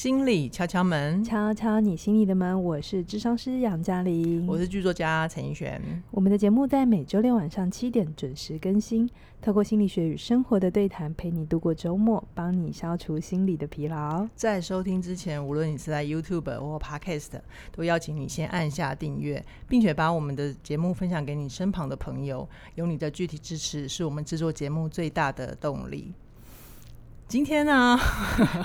心理敲敲门，敲敲你心里的门。我是智商师杨嘉玲，我是剧作家陈奕璇。我们的节目在每周六晚上七点准时更新，透过心理学与生活的对谈，陪你度过周末，帮你消除心理的疲劳。在收听之前，无论你是在 YouTube 或 Podcast，都邀请你先按下订阅，并且把我们的节目分享给你身旁的朋友。有你的具体支持，是我们制作节目最大的动力。今天呢，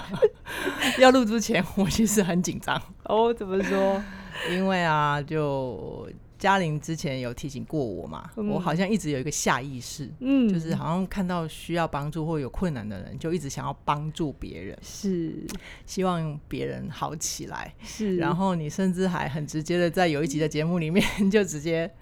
要录之前，我其实很紧张哦。怎么说？因为啊，就嘉玲之前有提醒过我嘛，嗯、我好像一直有一个下意识，嗯，就是好像看到需要帮助或有困难的人，就一直想要帮助别人，是希望别人好起来，是。然后你甚至还很直接的在有一集的节目里面，就直接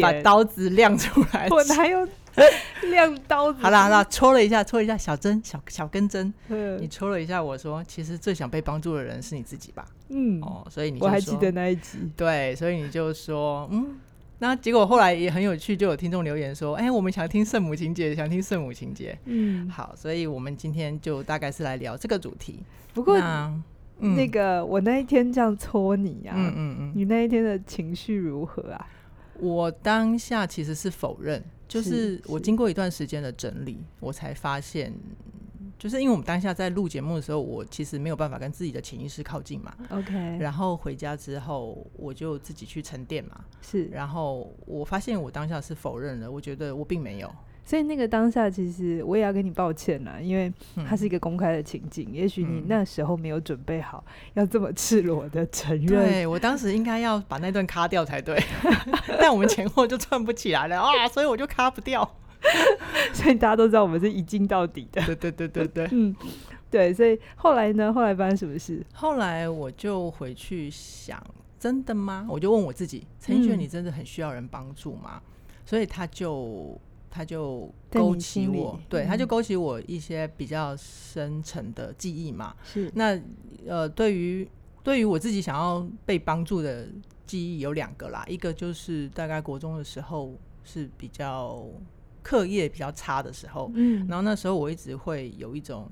把刀子亮出来，我哪有？亮刀子，好啦好啦，戳了一下，戳了一下小针，小小根针。嗯，你戳了一下，我说，其实最想被帮助的人是你自己吧？嗯，哦，所以你就我还记得那一集。对，所以你就说，嗯，那结果后来也很有趣，就有听众留言说，哎、欸，我们想听圣母情节，想听圣母情节。嗯，好，所以我们今天就大概是来聊这个主题。不过，那，嗯、那个我那一天这样戳你啊，嗯嗯嗯，你那一天的情绪如何啊？我当下其实是否认。就是我经过一段时间的整理，我才发现，就是因为我们当下在录节目的时候，我其实没有办法跟自己的潜意识靠近嘛。OK，然后回家之后，我就自己去沉淀嘛。是，然后我发现我当下是否认了，我觉得我并没有。所以那个当下，其实我也要跟你抱歉啦，因为它是一个公开的情境，嗯、也许你那时候没有准备好要这么赤裸的承认。对，我当时应该要把那段卡掉才对，但我们前后就串不起来了啊，所以我就卡不掉。所以大家都知道我们是一镜到底的。对对对对对，嗯，对。所以后来呢？后来发生什么事？后来我就回去想，真的吗？我就问我自己，陈奕迅，你真的很需要人帮助吗？嗯、所以他就。他就勾起我，对，他就勾起我一些比较深层的记忆嘛。是，那呃，对于对于我自己想要被帮助的记忆有两个啦，一个就是大概国中的时候是比较课业比较差的时候，嗯，然后那时候我一直会有一种。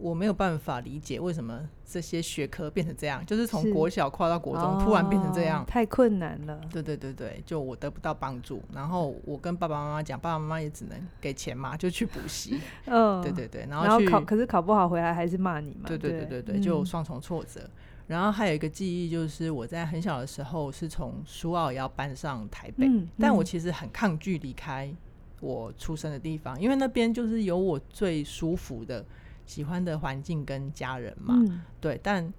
我没有办法理解为什么这些学科变成这样，就是从国小跨到国中，突然变成这样，太困难了。对对对对，就我得不到帮助，然后我跟爸爸妈妈讲，爸爸妈妈也只能给钱嘛，就去补习。嗯，对对对，然后考，可是考不好回来还是骂你嘛。对对对对对，就双重挫折。嗯、然后还有一个记忆就是我在很小的时候是从苏澳要搬上台北，但我其实很抗拒离开我出生的地方，因为那边就是有我最舒服的。喜欢的环境跟家人嘛，嗯、对，但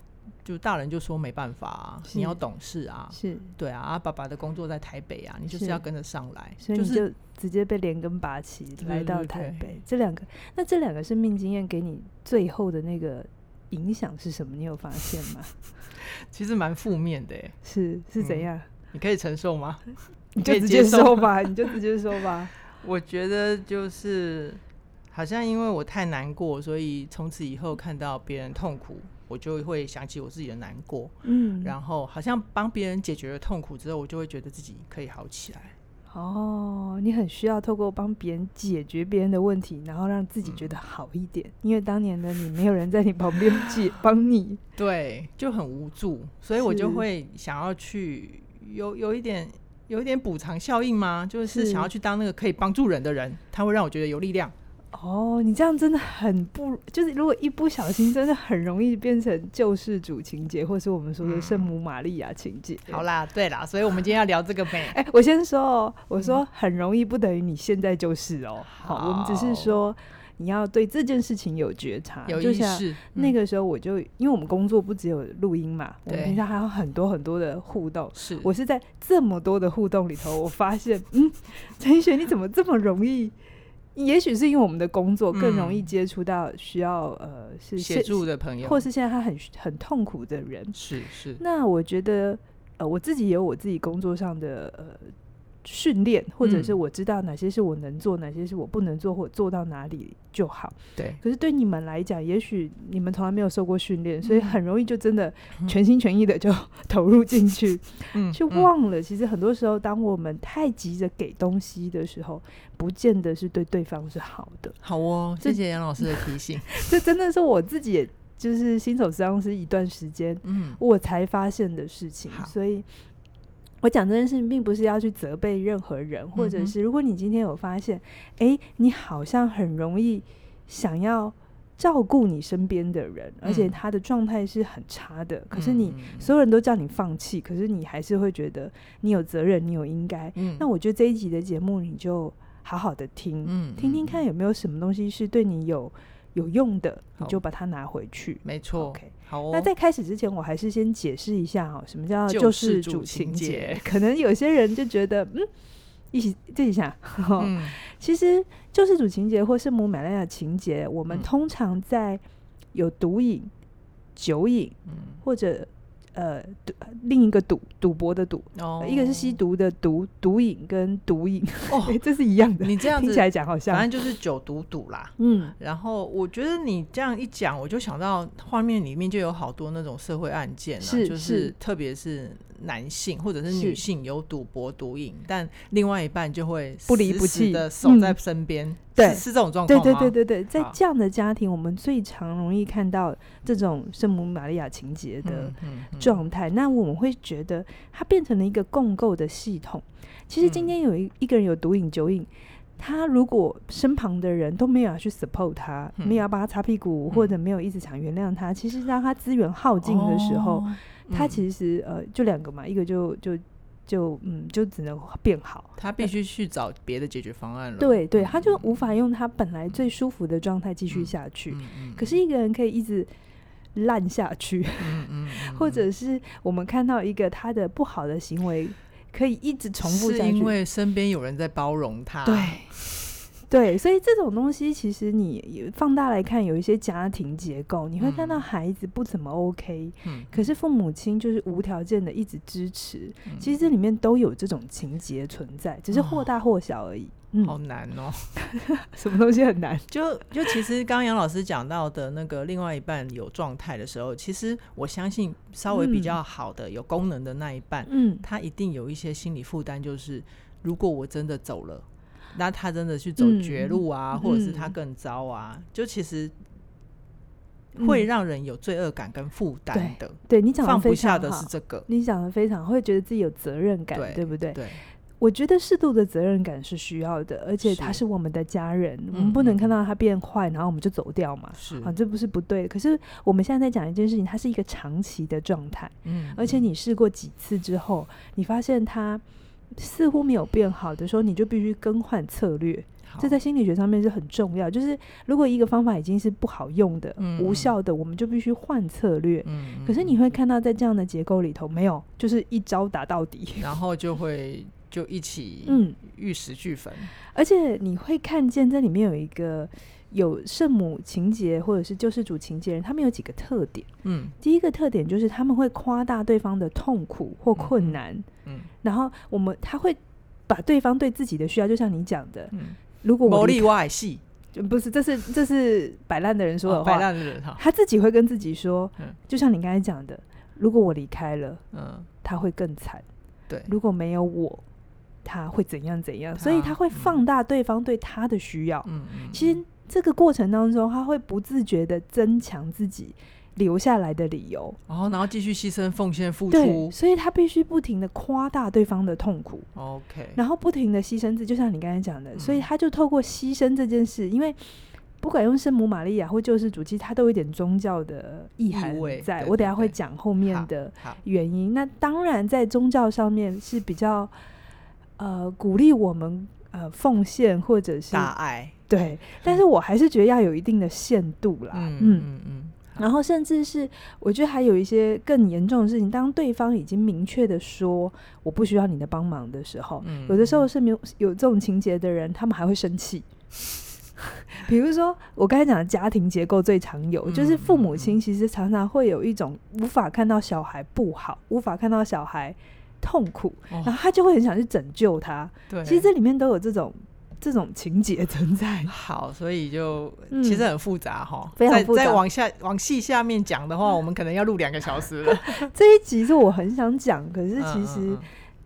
就大人就说没办法啊，你要懂事啊，是对啊，啊，爸爸的工作在台北啊，你就是要跟着上来，所以你就直接被连根拔起来到台北。这两个，那这两个生命经验给你最后的那个影响是什么？你有发现吗？其实蛮负面的，是是怎样、嗯？你可以承受吗？你就直接说吧，你就直接说吧。我觉得就是。好像因为我太难过，所以从此以后看到别人痛苦，我就会想起我自己的难过。嗯，然后好像帮别人解决了痛苦之后，我就会觉得自己可以好起来。哦，你很需要透过帮别人解决别人的问题，然后让自己觉得好一点。嗯，因为当年的你没有人在你旁边 解帮你，对，就很无助，所以我就会想要去有有一点有一点补偿效应吗？就是想要去当那个可以帮助人的人，他会让我觉得有力量。哦，你这样真的很不，就是如果一不小心，真的很容易变成救世主情节，或是我们说的圣母玛利亚情节。好啦，对啦，所以我们今天要聊这个呗。哎、欸，我先说哦，我说很容易不等于你现在就是哦。好，好，我们只是说你要对这件事情有觉察，有意识。就像那个时候，我就因为我们工作不只有录音嘛，我们平常还有很多很多的互动。是我是在这么多的互动里头，我发现，嗯，陈奕璇，你怎么这么容易？也许是因为我们的工作更容易接触到需要、嗯、呃是协助的朋友，或是现在他很很痛苦的人。是是。那我觉得呃我自己也有我自己工作上的呃。训练，或者是我知道哪些是我能做，嗯、哪些是我不能做，或做到哪里就好。对。可是对你们来讲，也许你们从来没有受过训练，嗯、所以很容易就真的全心全意的就 投入进去，嗯、就忘了。其实很多时候，当我们太急着给东西的时候，不见得是对对方是好的。好哦，谢谢杨老师的提醒。这真的是我自己也就是新手咨商师一段时间，嗯，我才发现的事情。所以，我讲这件事情，并不是要去责备任何人，嗯、或者是如果你今天有发现，哎、欸，你好像很容易想要。照顾你身边的人，而且他的状态是很差的。嗯、可是你所有人都叫你放弃，可是你还是会觉得你有责任，你有应该。嗯、那我觉得这一集的节目你就好好的听，嗯、听听看有没有什么东西是对你有有用的，你就把它拿回去。没错。好、哦，那在开始之前，我还是先解释一下哈，什么叫救世主情节？可能有些人就觉得，嗯。一起这一下，嗯、其实救世主情节或圣母玛利亚情节，我们通常在有毒瘾、酒瘾，嗯、或者。呃赌，另一个赌赌博的赌，哦、一个是吸毒的毒毒瘾跟毒瘾，哦、欸，这是一样的。你这样听起来讲好像，反正就是酒毒赌啦。嗯，然后我觉得你这样一讲，我就想到画面里面就有好多那种社会案件啊，是就是特别是男性或者是女性有赌博毒瘾，但另外一半就会不离不弃。的守在身边。嗯对，是这种状况。对对对对对，在这样的家庭，我们最常容易看到这种圣母玛利亚情节的状态。那我们会觉得，它变成了一个共构的系统。其实今天有一一个人有毒瘾、酒瘾，他如果身旁的人都没有要去 support 他，没有要帮他擦屁股，或者没有一直想原谅他，其实让他资源耗尽的时候，他其实呃，就两个嘛，一个就就。就嗯，就只能变好，他必须去找别的解决方案了。对对，他就无法用他本来最舒服的状态继续下去。嗯嗯、可是一个人可以一直烂下去，或者是我们看到一个他的不好的行为可以一直重复下去，是因为身边有人在包容他。对。对，所以这种东西其实你放大来看，有一些家庭结构，你会看到孩子不怎么 OK，嗯，可是父母亲就是无条件的一直支持，嗯，其实这里面都有这种情节存在，只是或大或小而已。哦嗯，好难哦，什么东西很难？就就其实刚刚杨老师讲到的那个另外一半有状态的时候，其实我相信稍微比较好的，嗯，有功能的那一半，嗯，他一定有一些心理负担，就是如果我真的走了。那他真的去走绝路啊，嗯、或者是他更糟啊？嗯、就其实会让人有罪恶感跟负担的。嗯、对，对你讲的放不下的是这个，你讲的非常会觉得自己有责任感，对，对不对？对，我觉得适度的责任感是需要的，而且他是我们的家人，我们不能看到他变坏，然后我们就走掉嘛。是啊，这不是不对的。可是我们现在在讲一件事情，它是一个长期的状态。嗯，而且你试过几次之后，你发现他。似乎没有变好的时候，你就必须更换策略。这在心理学上面是很重要。就是如果一个方法已经是不好用的、嗯、无效的，我们就必须换策略。嗯、可是你会看到，在这样的结构里头，没有，就是一招打到底，然后就会就一起嗯玉石俱焚。而且你会看见这里面有一个。有圣母情节或者是救世主情节人，他们有几个特点。嗯，第一个特点就是他们会夸大对方的痛苦或困难。嗯，嗯然后我们他会把对方对自己的需要，就像你讲的，嗯，如果我例外系，就不是，这是这是摆烂的人说的话。摆烂的人哈，他自己会跟自己说，嗯，就像你刚才讲的，如果我离开了，嗯，他会更惨。对，如果没有我，他会怎样怎样？所以他会放大对方对他的需要。嗯嗯，其实。这个过程当中，他会不自觉的增强自己留下来的理由，哦，然后继续牺牲、奉献、付出，所以他必须不停的夸大对方的痛苦，OK，然后不停的牺牲自己，就像你刚才讲的，嗯、所以他就透过牺牲这件事，因为不管用圣母玛利亚或救世主，其实他都有一点宗教的意涵在。我等下会讲后面的原因。那当然，在宗教上面是比较呃鼓励我们呃奉献或者是大爱。对，但是我还是觉得要有一定的限度啦。嗯嗯嗯，嗯然后甚至是我觉得还有一些更严重的事情，当对方已经明确的说我不需要你的帮忙的时候，嗯、有的时候是没有有这种情节的人，他们还会生气。比如说我刚才讲的家庭结构最常有，嗯、就是父母亲其实常常会有一种无法看到小孩不好，无法看到小孩痛苦，哦、然后他就会很想去拯救他。对，其实这里面都有这种。这种情节存在，好，所以就其实很复杂哈。非常复杂。再往下往细下面讲的话，我们可能要录两个小时了。这一集是我很想讲，可是其实，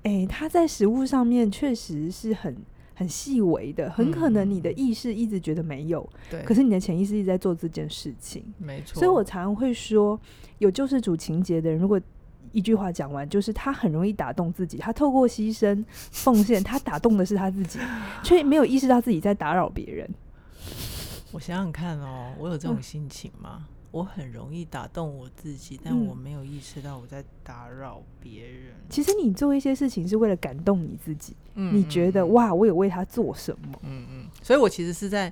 哎，它在食物上面确实是很很细微的，很可能你的意识一直觉得没有，对，可是你的潜意识一直在做这件事情，没错。所以我常常会说，有救世主情节的人，如果一句话讲完，就是他很容易打动自己，他透过牺牲奉献，他打动的是他自己，却没有意识到自己在打扰别人。我想想看哦，我有这种心情吗？嗯我很容易打动我自己，但我没有意识到我在打扰别人。嗯。其实你做一些事情是为了感动你自己，嗯，你觉得哇，我有为他做什么？嗯嗯。所以我其实是在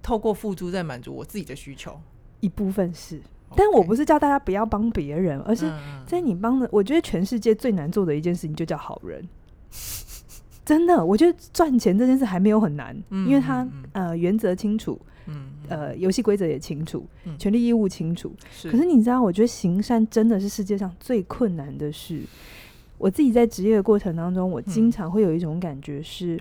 透过付出在满足我自己的需求，一部分是。但我不是叫大家不要帮别人，而是在你帮的，我觉得全世界最难做的一件事情就叫好人。真的，我觉得赚钱这件事还没有很难，因为他呃原则清楚。嗯，呃，游戏规则也清楚，嗯、权利义务清楚。是，可是你知道，我觉得行善真的是世界上最困难的事。我自己在职业的过程当中，我经常会有一种感觉是，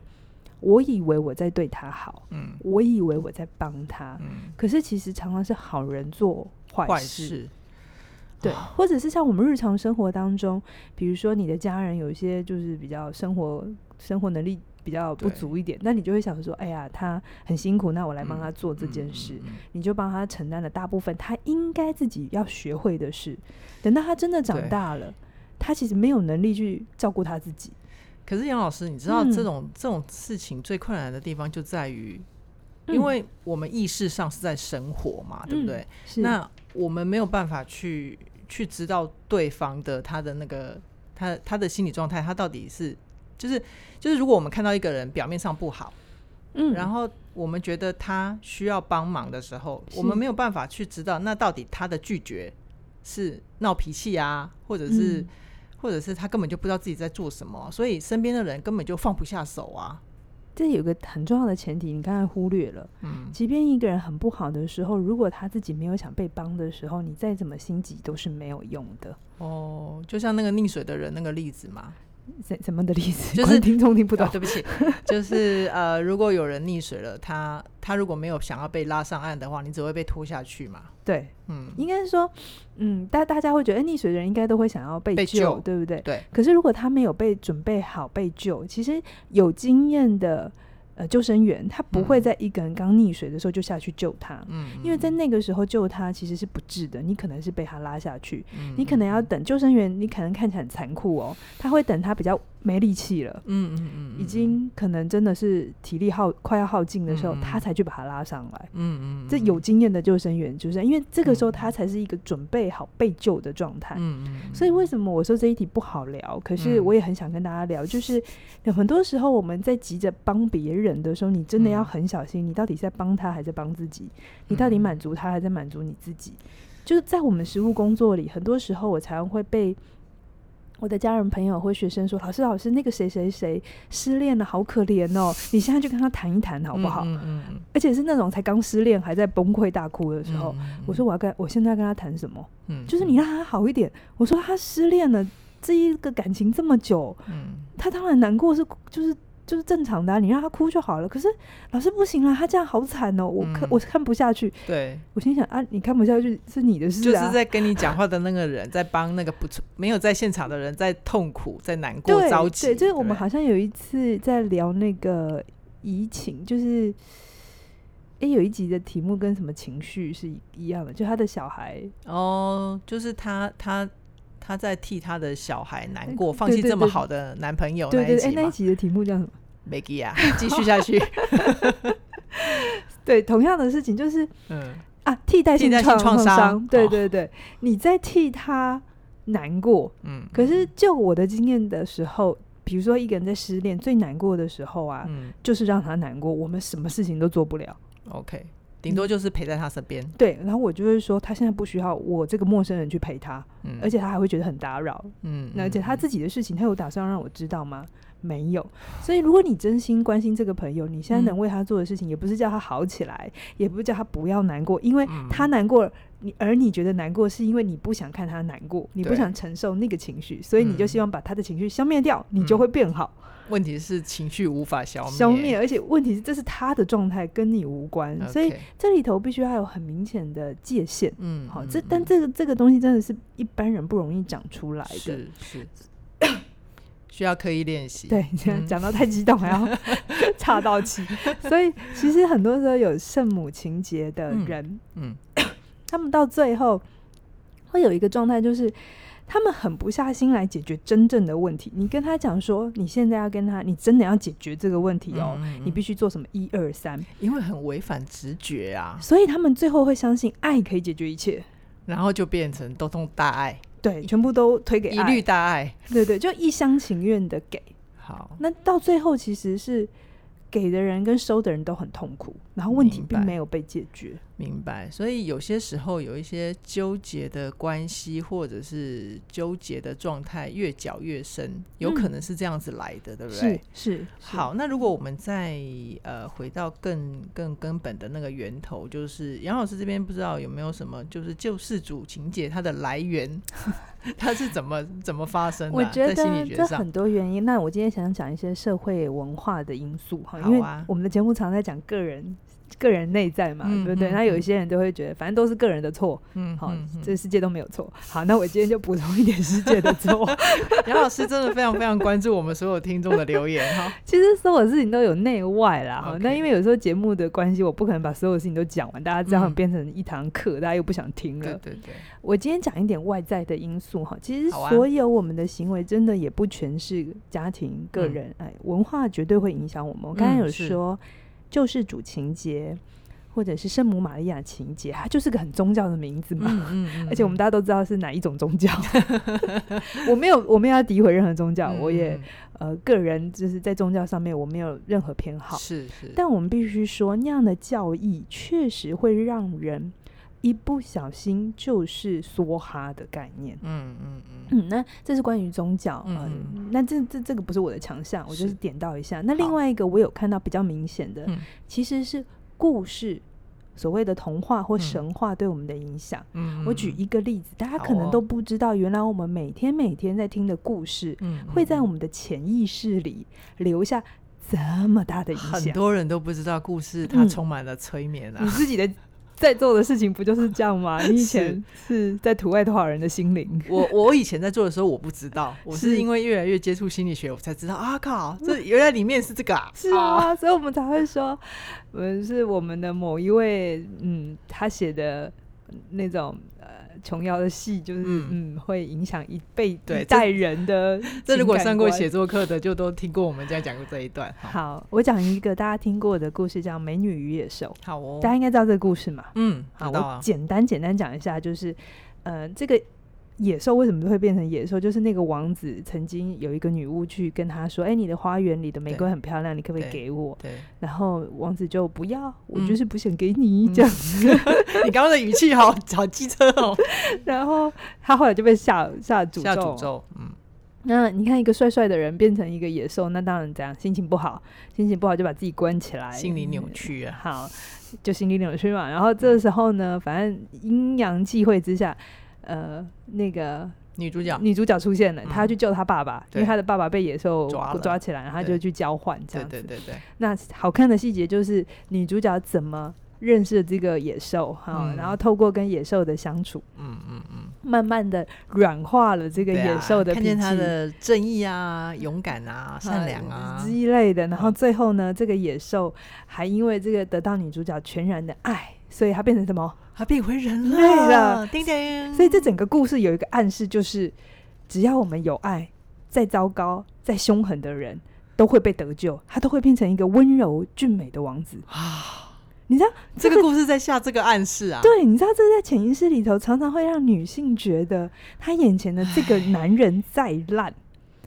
我以为我在对他好，嗯，我以为我在帮他，嗯，可是其实常常是好人做坏事。事对，或者是像我们日常生活当中，比如说你的家人有一些就是比较生活生活能力。比较不足一点，那你就会想说，哎呀，他很辛苦，那我来帮他做这件事，嗯嗯嗯嗯、你就帮他承担了大部分他应该自己要学会的事。等到他真的长大了，他其实没有能力去照顾他自己。可是杨老师，你知道这种、嗯、这种事情最困难的地方就在于，因为我们意识上是在生活嘛，嗯、对不对？那我们没有办法去去知道对方的他的那个他他的心理状态，他到底是。就是就是，如果我们看到一个人表面上不好，嗯，然后我们觉得他需要帮忙的时候，我们没有办法去知道那到底他的拒绝是闹脾气啊，或者是、嗯、或者是他根本就不知道自己在做什么，所以身边的人根本就放不下手啊。这有个很重要的前提，你刚才忽略了，嗯，即便一个人很不好的时候，如果他自己没有想被帮的时候，你再怎么心急都是没有用的。哦，就像那个溺水的人那个例子嘛。怎怎么的例子？就是听众听不懂。对不起，就是呃，如果有人溺水了，他他如果没有想要被拉上岸的话，你只会被拖下去嘛？对，嗯，应该是说，嗯，大大家会觉得，哎，溺水的人应该都会想要被救，被救，对不对？对。可是如果他没有被准备好被救，其实有经验的。呃，救生员他不会在一个人刚溺水的时候就下去救他，嗯，因为在那个时候救他其实是不智的，你可能是被他拉下去，嗯，你可能要等救生员，你可能看起来很残酷哦，他会等他比较没力气了，嗯嗯嗯，已经可能真的是体力耗快要耗尽的时候，嗯，他才去把他拉上来，嗯嗯，这有经验的救生员就是因为这个时候他才是一个准备好被救的状态，嗯嗯，所以为什么我说这一题不好聊？可是我也很想跟大家聊，就是有很多时候我们在急着帮别人。人的时候，你真的要很小心。你到底在帮他，还是帮自己？你到底满足他，还是满足你自己？就是在我们实务工作里，很多时候我常常会被我的家人、朋友或学生说：“老师，老师，那个谁谁谁失恋了，好可怜哦！你现在就跟他谈一谈，好不好？”而且是那种才刚失恋，还在崩溃大哭的时候。我说：“我要跟我现在要跟他谈什么？就是你让他好一点。”我说：“他失恋了，这一个感情这么久，他当然难过，是就是。”就是正常的、啊，你让他哭就好了。可是老师不行了，他这样好惨哦，我看、嗯、我看不下去。对，我心想啊，你看不下去是你的事、啊，就是在跟你讲话的那个人在帮那个不没有在现场的人在痛苦，在难过、着急。对，就是我们好像有一次在聊那个移情，就是哎、欸，有一集的题目跟什么情绪是一样的，就他的小孩哦，就是他他。他在替他的小孩难过，放弃这么好的男朋友那一集。对对对，欸，那一集的题目叫什么？Maggie 啊，继续下去。对，同样的事情就是，嗯啊，替代性创伤。对对对，你在替他难过。嗯，可是就我的经验的时候，比如说一个人在失恋最难过的时候啊，嗯，就是让他难过，我们什么事情都做不了。OK。顶多就是陪在他身边、嗯，对。然后我就会说，他现在不需要我这个陌生人去陪他，嗯，而且他还会觉得很打扰，嗯。而且他自己的事情，他有打算让我知道吗？没有。所以，如果你真心关心这个朋友，你现在能为他做的事情，也不是叫他好起来，也不是叫他不要难过，因为他难过，你而你觉得难过，是因为你不想看他难过，你不想承受那个情绪，所以你就希望把他的情绪消灭掉，你就会变好。问题是情绪无法消灭，消灭，而且问题是这是他的状态，跟你无关.所以这里头必须要有很明显的界限。嗯，好，这但这个这个东西真的是一般人不容易讲出来的。是是。需要刻意练习。对，讲到太激动还要 岔到气，所以其实很多时候有圣母情节的人，嗯，嗯他们到最后会有一个状态，就是他们狠不下心来解决真正的问题。你跟他讲说，你现在要跟他，你真的要解决这个问题哦，嗯嗯、你必须做什么一二三，因为很违反直觉啊。所以他们最后会相信爱可以解决一切，然后就变成都通大爱。对，全部都推给爱，一律大爱，对对，就一厢情愿的给。好，那到最后其实是。给的人跟收的人都很痛苦，然后问题并没有被解决。明白，所以有些时候有一些纠结的关系，或者是纠结的状态越搅越深，有可能是这样子来的，嗯、对不对？是是。好，那如果我们再呃回到更更根本的那个源头，就是杨老师这边不知道有没有什么，就是救世主情节它的来源。它是怎么怎么发生的？我觉得这很多原因。那我今天想讲一些社会文化的因素哈，因为我们的节目常在讲个人。个人内在嘛，嗯、对不对？那、嗯、有一些人都会觉得，反正都是个人的错，嗯，好，嗯、这个世界都没有错。好，那我今天就补充一点世界的错。杨老师真的非常非常关注我们所有听众的留言哈。其实所有事情都有内外啦，哈。那因为有时候节目的关系，我不可能把所有事情都讲完，大家这样变成一堂课，嗯、大家又不想听了。对对对。我今天讲一点外在的因素哈。其实所有我们的行为，真的也不全是家庭、个人，哎、嗯，文化绝对会影响我们。我刚才有说。嗯救世主情节，或者是圣母玛利亚情节，它就是个很宗教的名字嘛。嗯嗯 嗯、而且我们大家都知道是哪一种宗教。我没有，我没有要诋毁任何宗教，嗯、我也呃个人就是在宗教上面我没有任何偏好。是是。但我们必须说，那样的教义确实会让人一不小心就是梭哈的概念。嗯嗯嗯。嗯，那这是关于宗教。嗯，嗯，那这这这个不是我的强项，我就是点到一下。那另外一个我有看到比较明显的，其实是故事，所谓的童话或神话对我们的影响。嗯，我举一个例子，大家可能都不知道，原来我们每天每天在听的故事，会在我们的潜意识里留下这么大的影响。很多人都不知道，故事它充满了催眠啊，你自己的。在做的事情不就是这样吗？你以前是在图外多少人的心灵？我我以前在做的时候，我不知道，我是因为越来越接触心理学，我才知道啊靠，这原来里面是这个啊！是啊，所以我们才会说，我们是我们的某一位，嗯，他写的那种。琼瑶的戏就是嗯，嗯，会影响一辈一代人的这。这如果上过写作课的，就都听过我们在讲过这一段。好，好，我讲一个大家听过的故事，叫《美女与野兽》。好哦，大家应该知道这个故事嘛？嗯，好，我简单简单讲一下，就是呃，这个。野兽为什么会变成野兽？就是那个王子曾经有一个女巫去跟他说：“哎、欸，你的花园里的玫瑰很漂亮，你可不可以给我？”对。然后王子就不要，我就是不想给你、嗯、这样子。你刚刚的语气好好机车哦。然后他后来就被下下诅咒。下诅咒。嗯。那你看一个帅帅的人变成一个野兽，那当然怎样，心情不好，心情不好就把自己关起来，心理扭曲啊。好，就心理扭曲嘛。然后这时候呢，反正阴阳际会之下。呃，那个女主角，女主角出现了，她要去救她爸爸，因为她的爸爸被野兽抓抓起来，然后她就去交换这样子。对对对。那好看的细节就是女主角怎么认识这个野兽哈，然后透过跟野兽的相处，嗯嗯嗯，慢慢的软化了这个野兽的，看见他的正义啊、勇敢啊、善良啊。之类的，然后最后呢，这个野兽还因为这个得到女主角全然的爱，所以他变成什么？他变回人类了，叮叮。所以这整个故事有一个暗示，就是只要我们有爱，再糟糕、再凶狠的人都会被得救，他都会变成一个温柔俊美的王子啊！你知道这个故事在下这个暗示啊？对，你知道这在潜意识里头常常会让女性觉得，她眼前的这个男人再烂，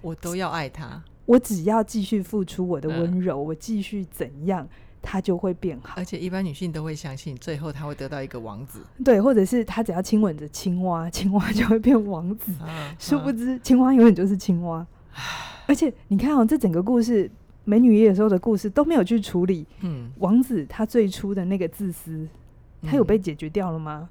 我都要爱他，我只要继续付出我的温柔，我继续怎样。他就会变好，而且一般女性都会相信，最后他会得到一个王子。对，或者是他只要亲吻着青蛙，青蛙就会变王子。啊、殊不知，青蛙永远就是青蛙。啊、而且你看哦，这整个故事，美女与野兽的故事都没有去处理。嗯，王子他最初的那个自私，他有被解决掉了吗？嗯、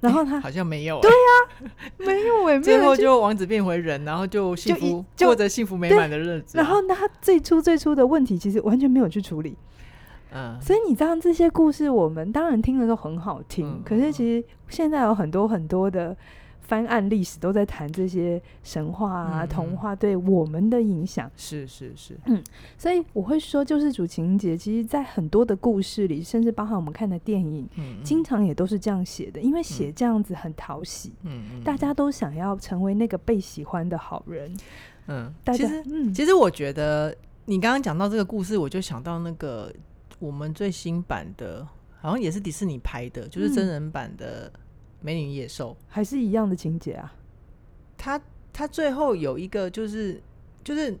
然后他、欸、好像没有、欸。对呀、啊，没有哎、欸，最后就王子变回人，然后就幸福就过着幸福美满的日子、啊。然后那他最初最初的问题，其实完全没有去处理。嗯，所以你知道这些故事，我们当然听的时候很好听。嗯、可是其实现在有很多很多的翻案历史都在谈这些神话啊、嗯、童话对我们的影响。是是是，嗯，所以我会说，救世主情节，其实在很多的故事里，甚至包含我们看的电影，嗯、经常也都是这样写的，因为写这样子很讨喜，嗯，大家都想要成为那个被喜欢的好人，嗯，其实，嗯，其实我觉得你刚刚讲到这个故事，我就想到那个我们最新版的，好像也是迪士尼拍的，就是真人版的。美女野兽还是一样的情节啊，他他最后有一个就是就是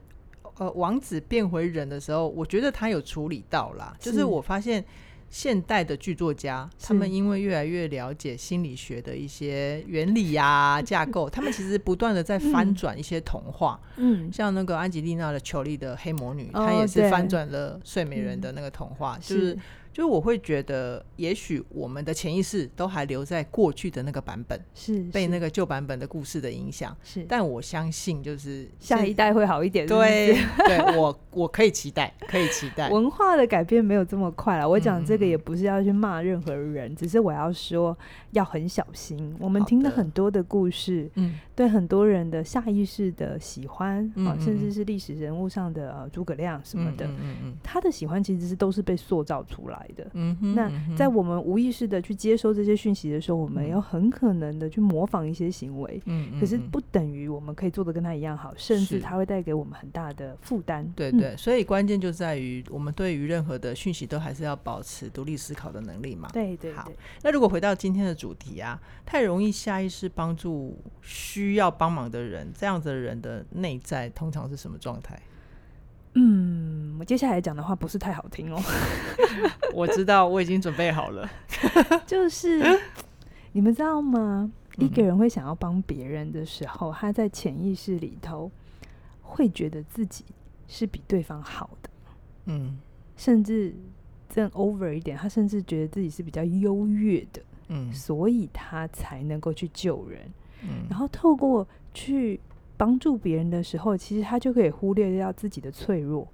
呃王子变回人的时候，我觉得他有处理到啦。是就是我发现现代的剧作家，他们因为越来越了解心理学的一些原理呀、啊、架构，他们其实不断的在翻转一些童话。嗯，像那个安吉丽娜的裘丽的黑魔女，她、哦、也是翻转了睡美人的那个童话，嗯、就是。是就我会觉得，也许我们的潜意识都还留在过去的那个版本，是被那个旧版本的故事的影响。是，但我相信，就是下一代会好一点。对，对我我可以期待，可以期待。文化的改变没有这么快了。我讲这个也不是要去骂任何人，只是我要说要很小心。我们听了很多的故事，嗯，对很多人的下意识的喜欢啊，甚至是历史人物上的诸葛亮什么的，嗯嗯，他的喜欢其实是都是被塑造出来。嗯哼，那在我们无意识的去接收这些讯息的时候，我们要很可能的去模仿一些行为，嗯，可是不等于我们可以做的跟他一样好，甚至他会带给我们很大的负担。对对，所以关键就在于我们对于任何的讯息都还是要保持独立思考的能力嘛。对对，好。那如果回到今天的主题啊，太容易下意识帮助需要帮忙的人，这样子的人的内在通常是什么状态？嗯，我接下来讲的话不是太好听哦。我知道，我已经准备好了。就是你们知道吗？一个人会想要帮别人的时候，他在潜意识里头会觉得自己是比对方好的。嗯，甚至更 over 一点，他甚至觉得自己是比较优越的。嗯，所以他才能够去救人。嗯，然后透过去。帮助别人的时候，其实他就可以忽略掉自己的脆弱。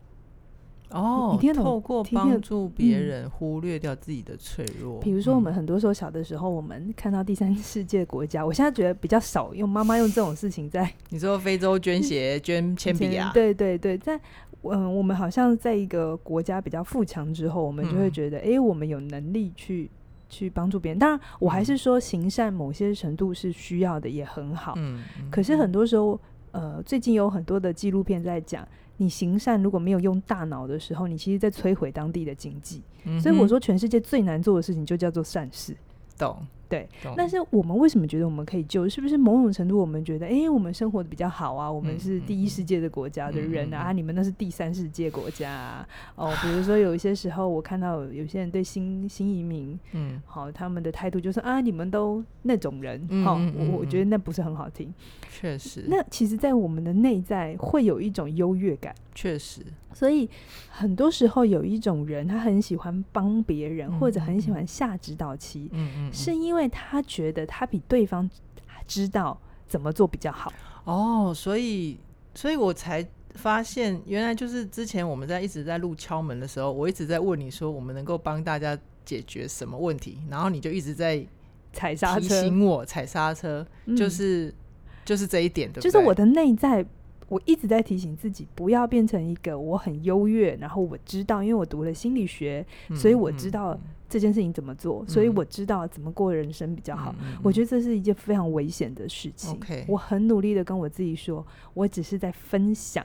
哦，透过帮助别人忽略掉自己的脆弱。比如说，我们很多时候小的时候，我们看到第三世界国家，我现在觉得比较少用妈妈用这种事情在。你说非洲捐血、捐铅笔啊？对对对，在嗯，我们好像在一个国家比较富强之后，我们就会觉得，哎，我们有能力去去帮助别人。当然，我还是说行善某些程度是需要的，也很好。嗯，可是很多时候。呃，最近有很多的纪录片在讲，你行善如果没有用大脑的时候，你其实在摧毁当地的经济。嗯。所以我说，全世界最难做的事情就叫做善事。懂。对，但是我们为什么觉得我们可以救？是不是某种程度我们觉得，哎、欸，我们生活的比较好啊？我们是第一世界的国家的人啊，嗯嗯嗯、啊你们那是第三世界国家啊？哦，比如 说有一些时候，我看到有些人对新新移民，嗯，好，他们的态度就是啊，你们都那种人，好、我我觉得那不是很好听。确实，那其实，在我们的内在会有一种优越感。确实，所以很多时候有一种人，他很喜欢帮别人，嗯、或者很喜欢下指导棋，嗯嗯，是因为他觉得他比对方知道怎么做比较好。哦，所以，所以我才发现，原来就是之前我们在一直在录敲门的时候，我一直在问你说，我们能够帮大家解决什么问题，然后你就一直在踩刹车，提醒我踩刹车，就是、嗯、就是这一点，对不对？就是我的内在。我一直在提醒自己，不要变成一个我很优越，然后我知道，因为我读了心理学，嗯、所以我知道这件事情怎么做，嗯、所以我知道怎么过人生比较好。嗯、我觉得这是一件非常危险的事情。我很努力的跟我自己说，我只是在分享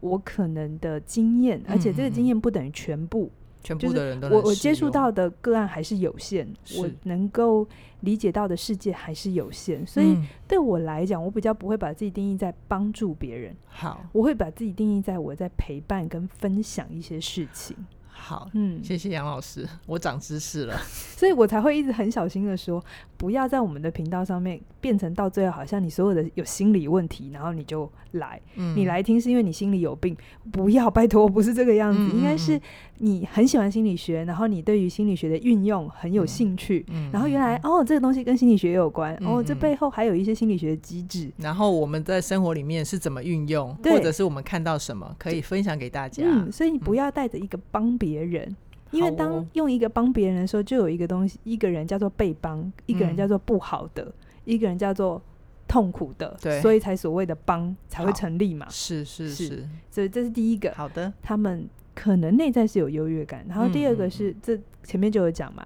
我可能的经验，嗯、而且这个经验不等于全部。全部的人都我我接触到的个案还是有限，我能够理解到的世界还是有限，所以对我来讲，我比较不会把自己定义在帮助别人，好，我会把自己定义在我在陪伴跟分享一些事情。好，嗯，谢谢杨老师，我长知识了，所以我才会一直很小心的说，不要在我们的频道上面变成到最后好像你所有的有心理问题，然后你就来，嗯、你来听是因为你心里有病，不要，拜托，不是这个样子，嗯、应该是你很喜欢心理学，然后你对于心理学的运用很有兴趣，然后原来哦，这个东西跟心理学有关，嗯、哦，这背后还有一些心理学机制，然后我们在生活里面是怎么运用，或者是我们看到什么可以分享给大家，嗯、所以你不要带着一个帮别。别人，因为当用一个帮别人的时候，就有一个东西，一个人叫做被帮，一个人叫做不好的，嗯、一个人叫做痛苦的，对，所以才所谓的帮才会成立嘛。是是是，所以这是第一个。好的，他们可能内在是有优越感。然后第二个是，嗯、这前面就有讲嘛，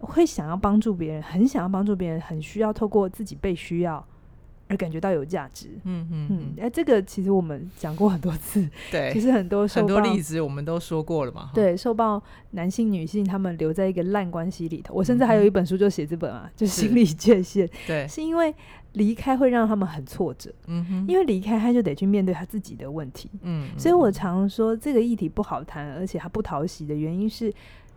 会想要帮助别人，很想要帮助别人，很需要透过自己被需要。而感觉到有价值，嗯嗯嗯，哎、嗯，这个其实我们讲过很多次，对，其实很多很多例子我们都说过了嘛，对，受暴男性、女性他们留在一个烂关系里头，我甚至还有一本书就写这本啊，嗯、就心理界限，对，是因为离开会让他们很挫折，嗯哼，因为离开他就得去面对他自己的问题，嗯，所以我常说这个议题不好谈，而且他不讨喜的原因是。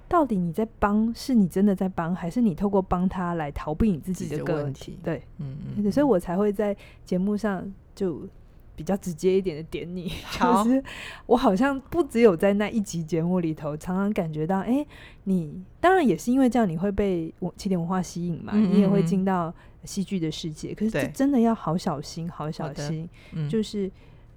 到底你在帮，是你真的在帮，还是你透过帮他来逃避你自己的问题？对，嗯嗯，所以我才会在节目上就比较直接一点的点你，就是我好像不只有在那一集节目里头，常常感觉到，哎、欸，你当然也是因为这样，你会被我起点文化吸引嘛，嗯嗯嗯，你也会进到戏剧的世界。可是这真的要好小心，好小心，嗯、就是。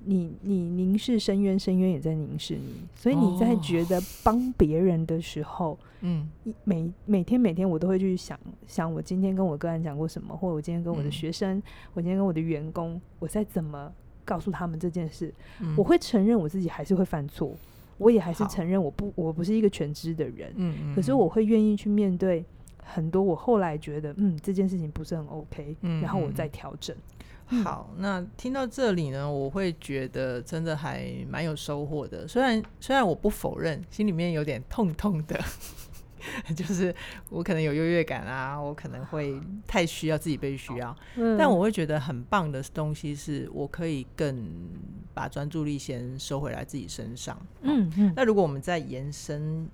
你你凝视深渊，深渊也在凝视你，所以你在觉得帮别人的时候，嗯、哦，每每天每天我都会去想想，我今天跟我个案讲过什么，或者我今天跟我的学生，嗯、我今天跟我的员工，我在怎么告诉他们这件事，嗯、我会承认我自己还是会犯错，我也还是承认我不我不是一个全知的人，嗯。嗯，可是我会愿意去面对很多我后来觉得嗯这件事情不是很 OK，嗯，然后我再调整。好，那听到这里呢，我会觉得真的还蛮有收获的。虽然虽然我不否认，心里面有点痛痛的，就是我可能有优越感啊，我可能会太需要自己被需要，嗯，但我会觉得很棒的东西是我可以更把专注力先收回来自己身上。嗯嗯。那如果我们再延伸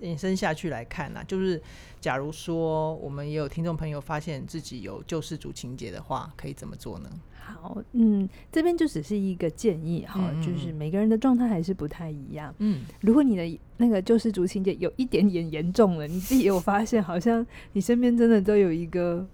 延伸下去来看呢，啊，就是。假如说我们也有听众朋友发现自己有救世主情节的话，可以怎么做呢？好，嗯，这边就只是一个建议哈，就是每个人的状态还是不太一样。嗯，如果你的那个救世主情节有一点点严重了，你自己有发现，好像你身边真的都有一个。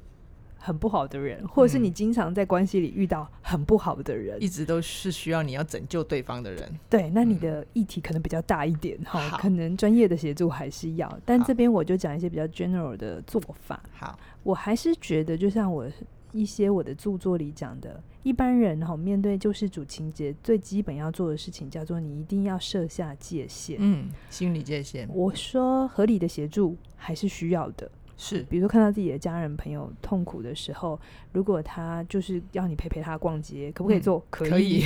很不好的人，或者是你经常在关系里遇到很不好的人，嗯，一直都是需要你要拯救对方的人。对，那你的议题可能比较大一点哈，可能专业的协助还是要。但这边我就讲一些比较 general 的做法。好，我还是觉得，就像我一些我的著作里讲的，一般人哈面对救世主情节，最基本要做的事情叫做你一定要设下界限。嗯，心理界限。我说合理的协助还是需要的。是，比如说看到自己的家人朋友痛苦的时候，如果他就是要你陪陪他逛街，可不可以做？嗯、可以。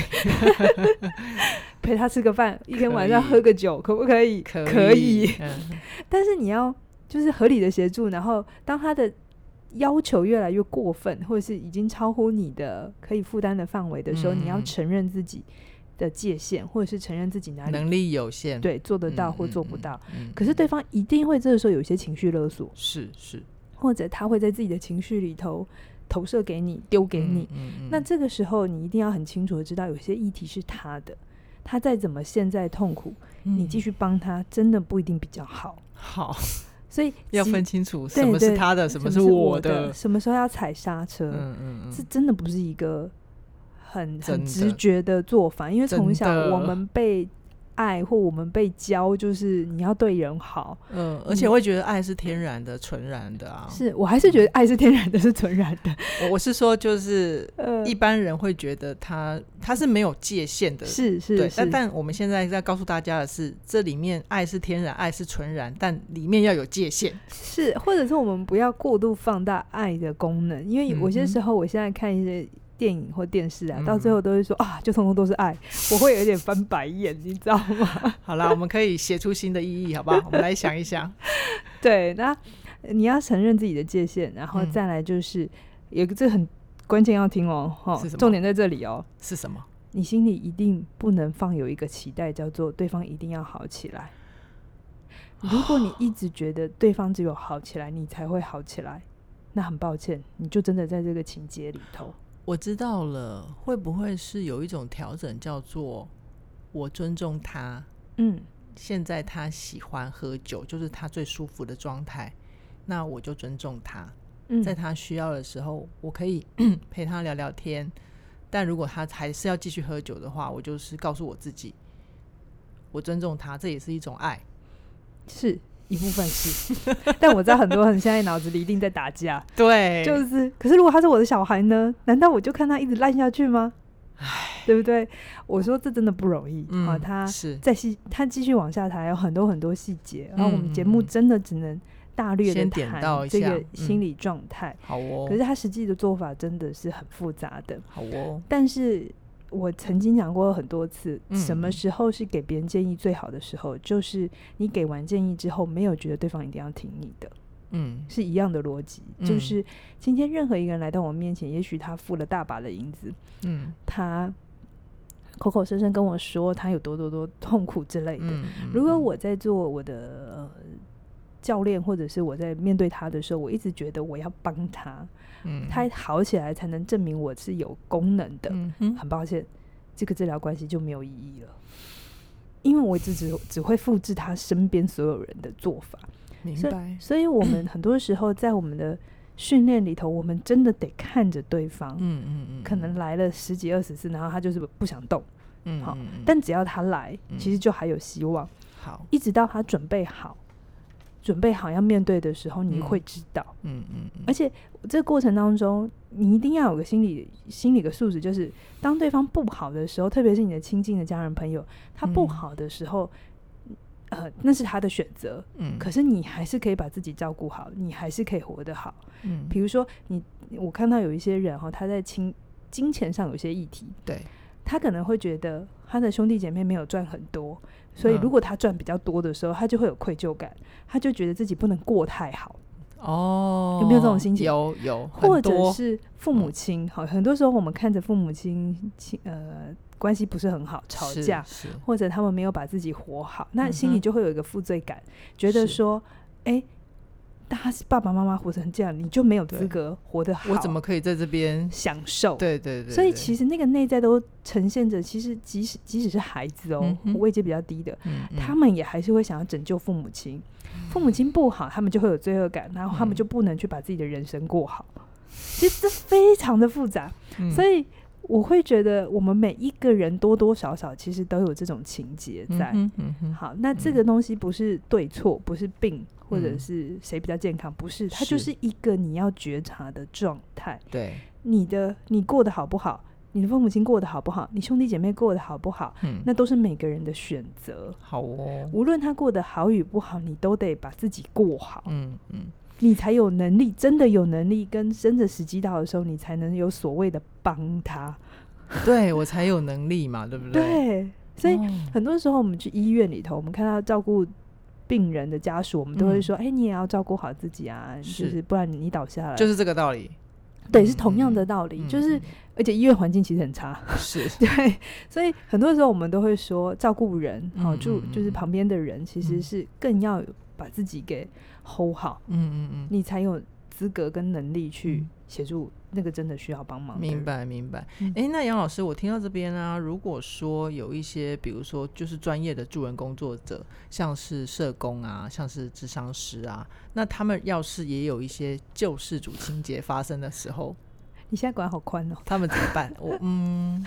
陪他吃个饭，一天晚上喝个酒，可不可以？可以。可以嗯、但是你要就是合理的协助，然后当他的要求越来越过分，或者是已经超乎你的可以负担的范围的时候，嗯、你要承认自己。的界限，或者是承认自己哪里能力有限，对，做得到或做不到。嗯嗯嗯、可是对方一定会这个时候有一些情绪勒索，是是，或者他会在自己的情绪里头投射给你，丢给你。那这个时候你一定要很清楚的知道，有些议题是他的，他再怎么现在痛苦，嗯、你继续帮他，真的不一定比较好。好，所以要分清楚什么是他的，什么是我的，什么时候要踩刹车。嗯嗯嗯，这真的不是一个。很很直觉的做法，因为从小我们被爱或我们被教，就是你要对人好。嗯，而且会觉得爱是天然的、纯然的啊。是我还是觉得爱是天然的，是纯然的。我是说，就是 一般人会觉得他他是没有界限的，是是。对，但但我们现在在告诉大家的是，这里面爱是天然，爱是纯然，但里面要有界限。是，或者是我们不要过度放大爱的功能，因为有些时候，我现在看一些。电影或电视啊，到最后都会说、嗯、啊，就通通都是爱，我会有一点翻白眼，你知道吗？好啦，我们可以写出新的意义，好不好？我们来想一想。对，那你要承认自己的界限，然后再来就是、嗯、有个这很关键要听哦，哈，重点在这里哦。是什么？你心里一定不能放有一个期待，叫做对方一定要好起来。如果你一直觉得对方只有好起来，你才会好起来，那很抱歉，你就真的在这个情节里头。我知道了，会不会是有一种调整，叫做我尊重他？嗯，现在他喜欢喝酒，就是他最舒服的状态，那我就尊重他。嗯，在他需要的时候，我可以 陪他聊聊天。但如果他还是要继续喝酒的话，我就是告诉我自己，我尊重他，这也是一种爱。是，一部分是，但我知道很多人现在脑子里一定在打架。对，就是。可是如果他是我的小孩呢？难道我就看他一直烂下去吗？唉，对不对？我说这真的不容易、嗯、啊！他在细，他继续往下谈，有很多很多细节。然后我们节目真的只能大略的谈这个心理状态。好哦。可是他实际的做法真的是很复杂的。好哦。但是。我曾经讲过很多次，什么时候是给别人建议最好的时候？嗯，就是你给完建议之后，没有觉得对方一定要听你的，嗯，是一样的逻辑。就是今天任何一个人来到我面前，也许他付了大把的银子，嗯，他口口声声跟我说他有多多多痛苦之类的。嗯，如果我在做我的呃教练，或者是我在面对他的时候，我一直觉得我要帮他。嗯，他好起来才能证明我是有功能的。嗯，很抱歉，这个治疗关系就没有意义了，因为我只只只会复制他身边所有人的做法。明白。所以，所以我们 很多时候在我们的训练里头，我们真的得看着对方。嗯嗯嗯。可能来了十几二十次，然后他就是不想动。嗯，好。但只要他来，其实就还有希望。好，一直到他准备好。准备好要面对的时候，你会知道。嗯嗯，嗯。而且这个过程当中，你一定要有个心理心理的素质，就是当对方不好的时候，特别是你的亲近的家人朋友，他不好的时候，嗯、呃，那是他的选择。嗯。可是你还是可以把自己照顾好，你还是可以活得好。嗯。比如说你，我看到有一些人哈，他在金金钱上有些议题，对，他可能会觉得他的兄弟姐妹没有赚很多。所以，如果他赚比较多的时候，他就会有愧疚感，他就觉得自己不能过太好。哦，有没有这种心情？有有，或者是父母亲，好，很多时候我们看着父母亲亲呃关系不是很好，吵架，或者他们没有把自己活好，那心里就会有一个负罪感，觉得说，哎。他是爸爸妈妈活成这样，你就没有资格活得好。我怎么可以在这边享受？对对对，对。所以其实那个内在都呈现着，其实即使即使是孩子哦，位阶比较低的，他们也还是会想要拯救父母亲。父母亲不好，他们就会有罪恶感，然后他们就不能去把自己的人生过好。嗯、其实这非常的复杂，嗯、所以我会觉得我们每一个人多多少少其实都有这种情节在。嗯嗯、好，那这个东西不是对错，不是病。或者是谁比较健康？不是，它就是一个你要觉察的状态。对，你的你过得好不好？你的父母亲过得好不好？你兄弟姐妹过得好不好？嗯，那都是每个人的选择。好哦，无论他过得好与不好，你都得把自己过好。嗯嗯，你才有能力，真的有能力，跟真的时机到的时候，你才能有所谓的帮他。对我才有能力嘛，对不对？对，所以很多时候我们去医院里头，我们看到照顾。病人的家属，我们都会说：“哎、嗯欸，你也要照顾好自己啊，是就是不然你倒下来，就是这个道理。”对，是同样的道理，嗯、就是而且医院环境其实很差，是 对，所以很多时候我们都会说，照顾人，好、嗯、就就是旁边的人，其实是更要把自己给 hold 好，嗯嗯嗯，你才有资格跟能力去协助。那个真的需要帮忙。明白，明白。哎、嗯，那杨老师，我听到这边啊，如果说有一些，比如说就是专业的助人工作者，像是社工啊，像是智商师啊，那他们要是也有一些救世主情节发生的时候，你现在管好宽哦，他们怎么办？我 嗯，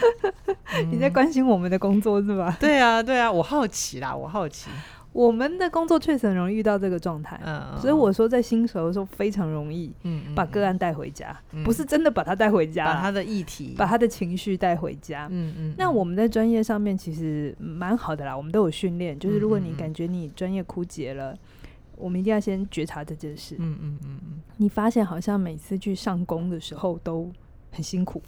嗯你在关心我们的工作是吧？对啊，对啊，我好奇啦，我好奇。我们的工作确实很容易遇到这个状态，嗯，所以我说在新手的时候非常容易，嗯，把个案带回家，嗯，不是真的把他带回家，把他的议题，把他的情绪带回家，嗯嗯。那我们在专业上面其实蛮好的啦，我们都有训练，就是如果你感觉你专业枯竭了，我们一定要先觉察这件事，嗯嗯嗯嗯。你发现好像每次去上工的时候都。很辛苦，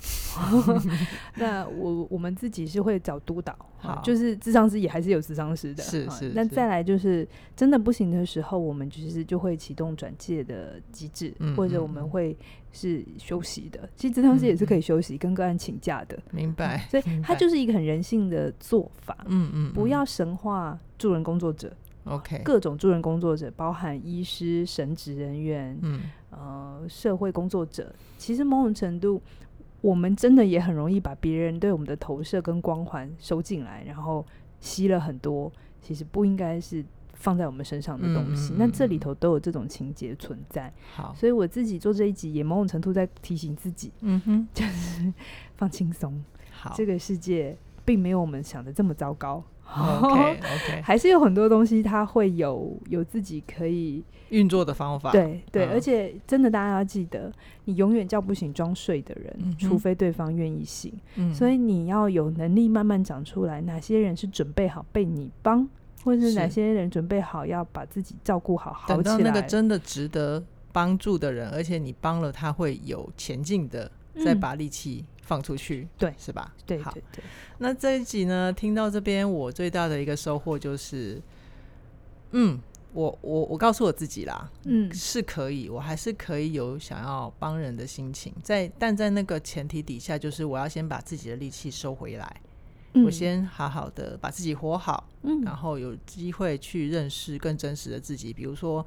那我我们自己是会找督导，好，就是智商师也还是有智商师的，是是。那再来就是真的不行的时候，我们其实就会启动转介的机制，嗯，或者我们会是休息的。其实智商师也是可以休息，嗯，跟个案请假的，明白？所以它就是一个很人性的做法，嗯嗯，不要神化助人工作者。OK，各种助人工作者，包含医师、神职人员，嗯，呃，社会工作者，其实某种程度，我们真的也很容易把别人对我们的投射跟光环收进来，然后吸了很多，其实不应该是放在我们身上的东西。那、嗯、这里头都有这种情节存在。好，所以我自己做这一集，也某种程度在提醒自己，嗯哼，就是 放轻松。好，这个世界。并没有我们想的这么糟糕。OK OK，还是有很多东西它会有有自己可以运作的方法。对对，而且真的大家要记得，你永远叫不醒装睡的人，嗯、除非对方愿意醒。嗯、所以你要有能力慢慢长出来，哪些人是准备好被你帮，或者是哪些人准备好要把自己照顾好，好起来。等到那个真的值得帮助的人，而且你帮了他会有前进的，再把力气放出去，对，是吧？对，对，对。那这一集呢，听到这边，我最大的一个收获就是，嗯，我我我告诉我自己啦，嗯，是可以，我还是可以有想要帮人的心情，在但在那个前提底下，就是我要先把自己的力气收回来，嗯，我先好好的把自己活好，嗯，然后有机会去认识更真实的自己，比如说，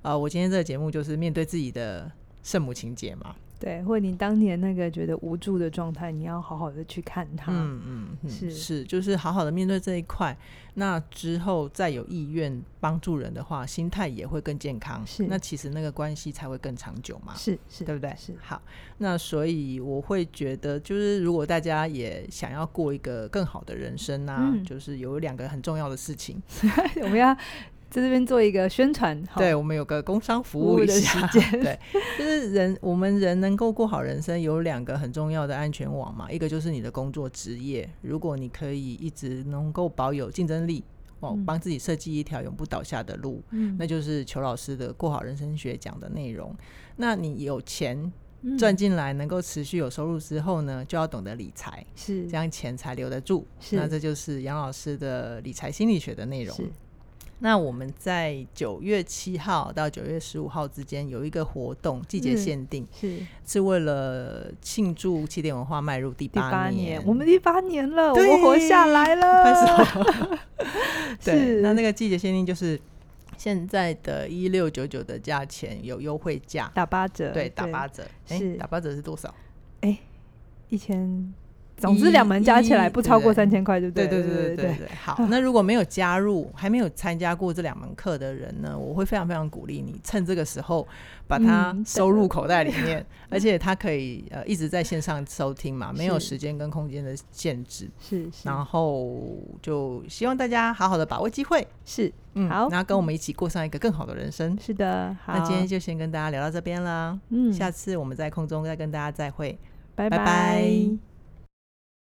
呃，我今天这个节目就是面对自己的圣母情节嘛。对，或者你当年那个觉得无助的状态，你要好好的去看它。嗯嗯，嗯是是，就是好好的面对这一块。那之后再有意愿帮助人的话，心态也会更健康。是，那其实那个关系才会更长久嘛。是是，对不对？是。好，那所以我会觉得，就是如果大家也想要过一个更好的人生啊，嗯、就是有两个很重要的事情，我们要。在这边做一个宣传，对，我们有个工商服务一下，对，就是人，我们人能够过好人生，有两个很重要的安全网嘛，一个就是你的工作职业，如果你可以一直能够保有竞争力，哦，帮自己设计一条永不倒下的路，嗯，那就是裘老师的过好人生学讲的内容。那你有钱赚进来，能够持续有收入之后呢，就要懂得理财，是。这样钱才留得住。是，那这就是杨老师的理财心理学的内容。那我们在九月七号到九月十五号之间有一个活动，季节限定，是是为了庆祝起点文化迈入第八年，我们第八年了，我们活下来了。对，那那个季节限定就是现在的一六九九的价钱有优惠价，打八折，对，打八折，是，打八折是多少？哎，一千。总之，两门加起来不超过三千块，对不对？对对对对对对。好，那如果没有加入、还没有参加过这两门课的人呢？我会非常非常鼓励你，趁这个时候把它收入口袋里面，而且它可以呃一直在线上收听嘛，没有时间跟空间的限制。是。然后就希望大家好好的把握机会。是。嗯。好。然后跟我们一起过上一个更好的人生。是的。好。那今天就先跟大家聊到这边了。嗯。下次我们在空中再跟大家再会。拜拜。